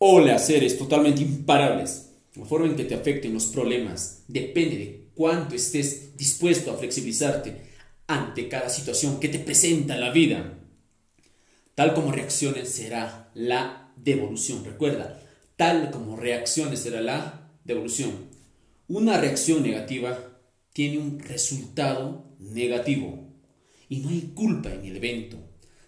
Hola, seres totalmente imparables. La forma en que te afecten los problemas depende de cuánto estés dispuesto a flexibilizarte ante cada situación que te presenta la vida. Tal como reacciones será la devolución. Recuerda, tal como reacciones será la devolución. Una reacción negativa tiene un resultado negativo. Y no hay culpa en el evento,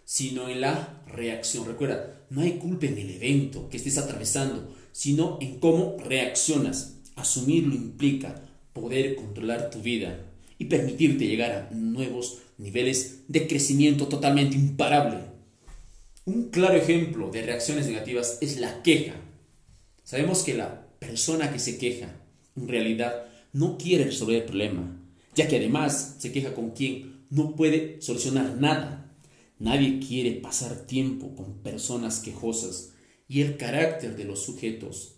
sino en la reacción. Recuerda, no hay culpa en el evento que estés atravesando, sino en cómo reaccionas. Asumirlo implica poder controlar tu vida y permitirte llegar a nuevos niveles de crecimiento totalmente imparable. Un claro ejemplo de reacciones negativas es la queja. Sabemos que la persona que se queja en realidad no quiere resolver el problema, ya que además se queja con quien no puede solucionar nada. Nadie quiere pasar tiempo con personas quejosas y el carácter de los sujetos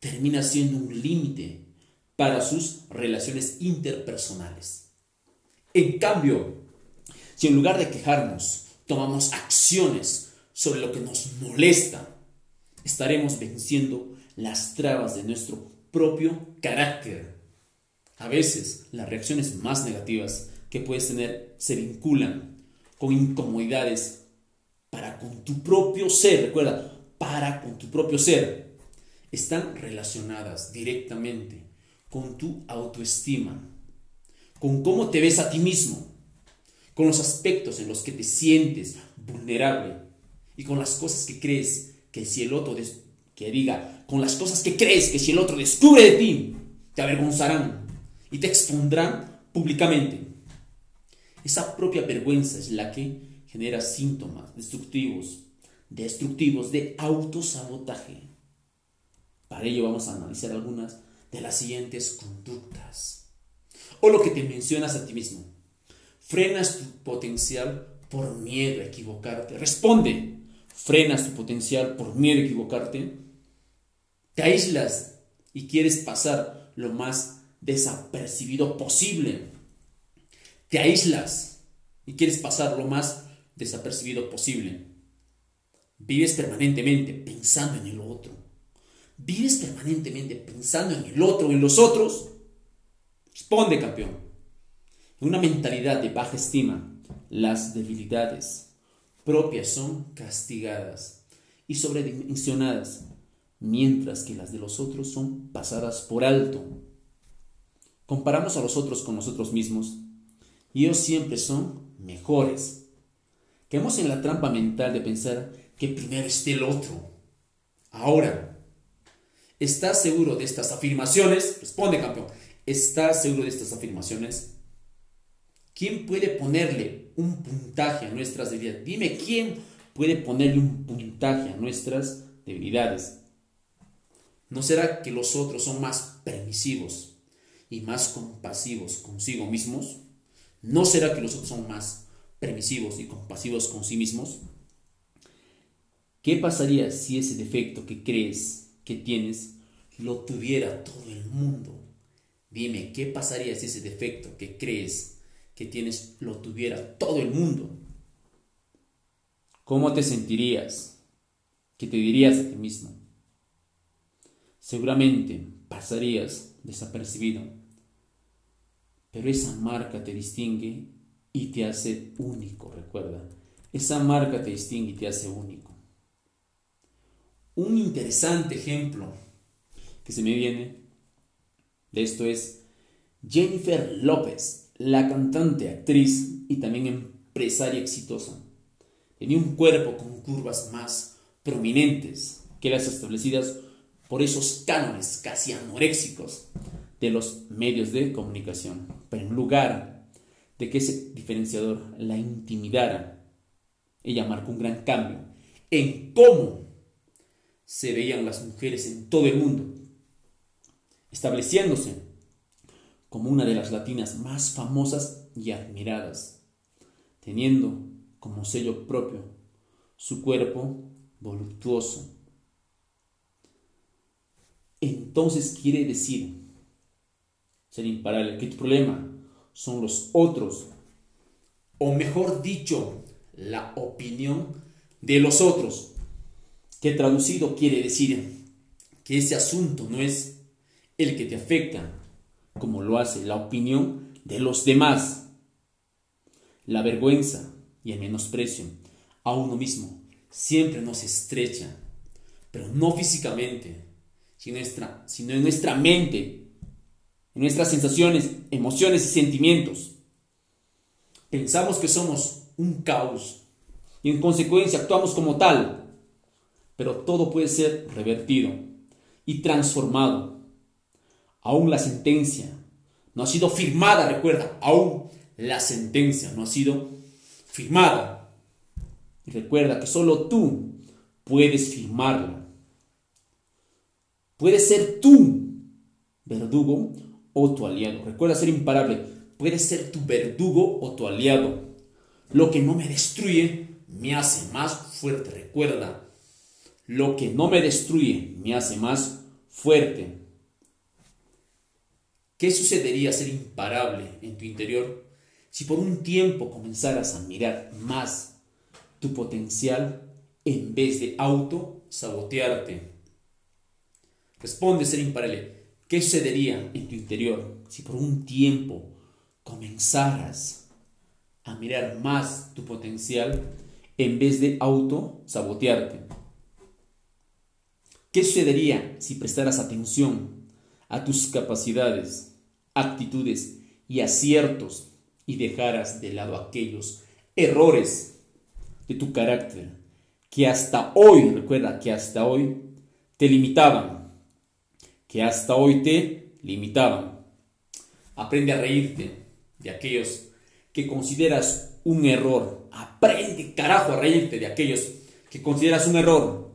termina siendo un límite para sus relaciones interpersonales. En cambio, si en lugar de quejarnos tomamos acciones sobre lo que nos molesta, estaremos venciendo las trabas de nuestro propio carácter. A veces las reacciones más negativas que puedes tener se vinculan con incomodidades para con tu propio ser, recuerda, para con tu propio ser, están relacionadas directamente con tu autoestima, con cómo te ves a ti mismo, con los aspectos en los que te sientes vulnerable y con las cosas que crees que si el otro que diga, con las cosas que crees que si el otro descubre de ti, te avergonzarán y te expondrán públicamente. Esa propia vergüenza es la que genera síntomas destructivos, destructivos de autosabotaje. Para ello vamos a analizar algunas de las siguientes conductas. O lo que te mencionas a ti mismo. Frenas tu potencial por miedo a equivocarte. Responde. Frenas tu potencial por miedo a equivocarte. Te aíslas y quieres pasar lo más desapercibido posible te aíslas y quieres pasar lo más desapercibido posible. Vives permanentemente pensando en el otro. Vives permanentemente pensando en el otro, en los otros. Responde, campeón. En una mentalidad de baja estima, las debilidades propias son castigadas y sobredimensionadas, mientras que las de los otros son pasadas por alto. Comparamos a los otros con nosotros mismos y ellos siempre son mejores. Quedamos en la trampa mental de pensar que primero esté el otro. Ahora, ¿estás seguro de estas afirmaciones? Responde, campeón. ¿Estás seguro de estas afirmaciones? ¿Quién puede ponerle un puntaje a nuestras debilidades? Dime quién puede ponerle un puntaje a nuestras debilidades. ¿No será que los otros son más permisivos y más compasivos consigo mismos? ¿No será que los otros son más permisivos y compasivos con sí mismos? ¿Qué pasaría si ese defecto que crees que tienes lo tuviera todo el mundo? Dime, ¿qué pasaría si ese defecto que crees que tienes lo tuviera todo el mundo? ¿Cómo te sentirías? ¿Qué te dirías a ti mismo? Seguramente pasarías desapercibido pero esa marca te distingue y te hace único, recuerda. Esa marca te distingue y te hace único. Un interesante ejemplo que se me viene de esto es Jennifer López, la cantante, actriz y también empresaria exitosa. Tenía un cuerpo con curvas más prominentes que las establecidas por esos cánones casi anoréxicos de los medios de comunicación. Pero en lugar de que ese diferenciador la intimidara, ella marcó un gran cambio en cómo se veían las mujeres en todo el mundo, estableciéndose como una de las latinas más famosas y admiradas, teniendo como sello propio su cuerpo voluptuoso. Entonces quiere decir ser imparable. ¿Qué problema? Son los otros. O mejor dicho, la opinión de los otros. que traducido quiere decir que ese asunto no es el que te afecta, como lo hace la opinión de los demás. La vergüenza y el menosprecio a uno mismo siempre nos estrecha, pero no físicamente, sino en nuestra mente, en nuestras sensaciones, emociones y sentimientos. Pensamos que somos un caos y en consecuencia actuamos como tal, pero todo puede ser revertido y transformado. Aún la sentencia no ha sido firmada, recuerda, aún la sentencia no ha sido firmada. Y recuerda que solo tú puedes firmarla. Puedes ser tú verdugo o tu aliado. Recuerda ser imparable. Puedes ser tu verdugo o tu aliado. Lo que no me destruye me hace más fuerte. Recuerda, lo que no me destruye me hace más fuerte. ¿Qué sucedería ser imparable en tu interior si por un tiempo comenzaras a mirar más tu potencial en vez de auto sabotearte? Responde ser imparable. ¿Qué sucedería en tu interior si por un tiempo comenzaras a mirar más tu potencial en vez de auto sabotearte? ¿Qué sucedería si prestaras atención a tus capacidades, actitudes y aciertos y dejaras de lado aquellos errores de tu carácter que hasta hoy, recuerda que hasta hoy te limitaban, que hasta hoy te limitaban. Aprende a reírte de aquellos que consideras un error. Aprende, carajo, a reírte de aquellos que consideras un error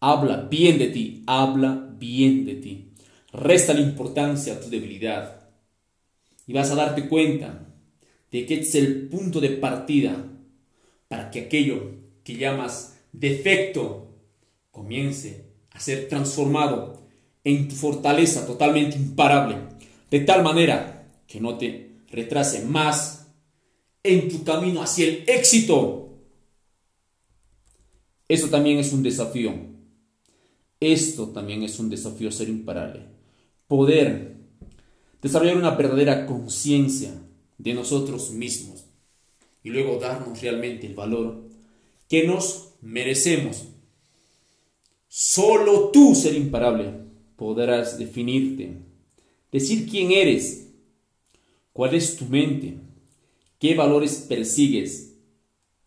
Habla bien de ti, habla bien de ti. Resta la importancia a tu debilidad. Y vas a darte cuenta de que es el punto de partida para que aquello que llamas defecto comience a ser transformado en tu fortaleza totalmente imparable, de tal manera que no te retrase más en tu camino hacia el éxito. Eso también es un desafío. Esto también es un desafío ser imparable. Poder desarrollar una verdadera conciencia de nosotros mismos y luego darnos realmente el valor que nos merecemos. Solo tú, ser imparable, podrás definirte, decir quién eres, cuál es tu mente, qué valores persigues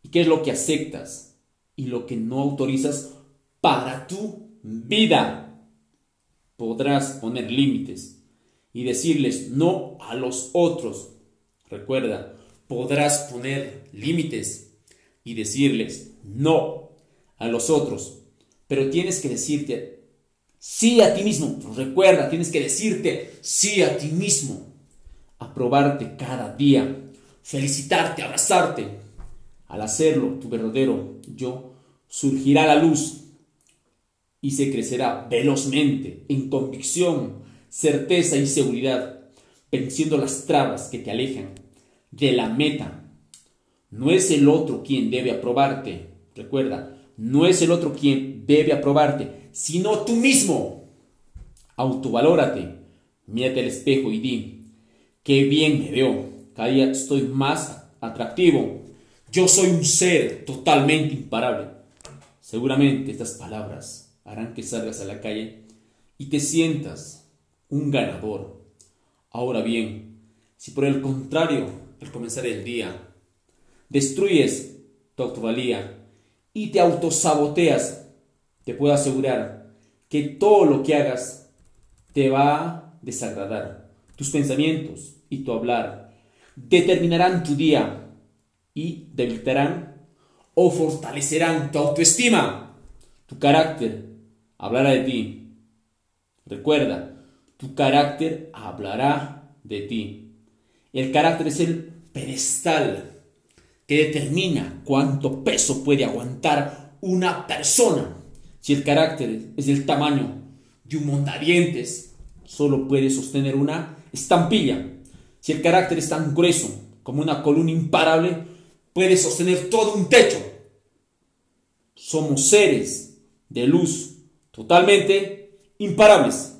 y qué es lo que aceptas y lo que no autorizas para tu vida, podrás poner límites y decirles no a los otros. Recuerda, podrás poner límites y decirles no a los otros. Pero tienes que decirte sí a ti mismo. Recuerda, tienes que decirte sí a ti mismo. Aprobarte cada día. Felicitarte, abrazarte. Al hacerlo, tu verdadero yo surgirá la luz y se crecerá velozmente en convicción, certeza y seguridad, venciendo las trabas que te alejan de la meta. No es el otro quien debe aprobarte, recuerda, no es el otro quien debe aprobarte, sino tú mismo. Autovalórate, mírate al espejo y di, qué bien me veo, cada día estoy más atractivo, yo soy un ser totalmente imparable. Seguramente estas palabras harán que salgas a la calle y te sientas un ganador. Ahora bien, si por el contrario, al comenzar el día, destruyes tu autovalía y te autosaboteas, te puedo asegurar que todo lo que hagas te va a desagradar. Tus pensamientos y tu hablar determinarán tu día y debilitarán o fortalecerán tu autoestima, tu carácter hablará de ti. Recuerda, tu carácter hablará de ti. El carácter es el pedestal que determina cuánto peso puede aguantar una persona. Si el carácter es del tamaño de un montadientes, solo puede sostener una estampilla. Si el carácter es tan grueso como una columna imparable, puede sostener todo un techo. Somos seres de luz totalmente imparables.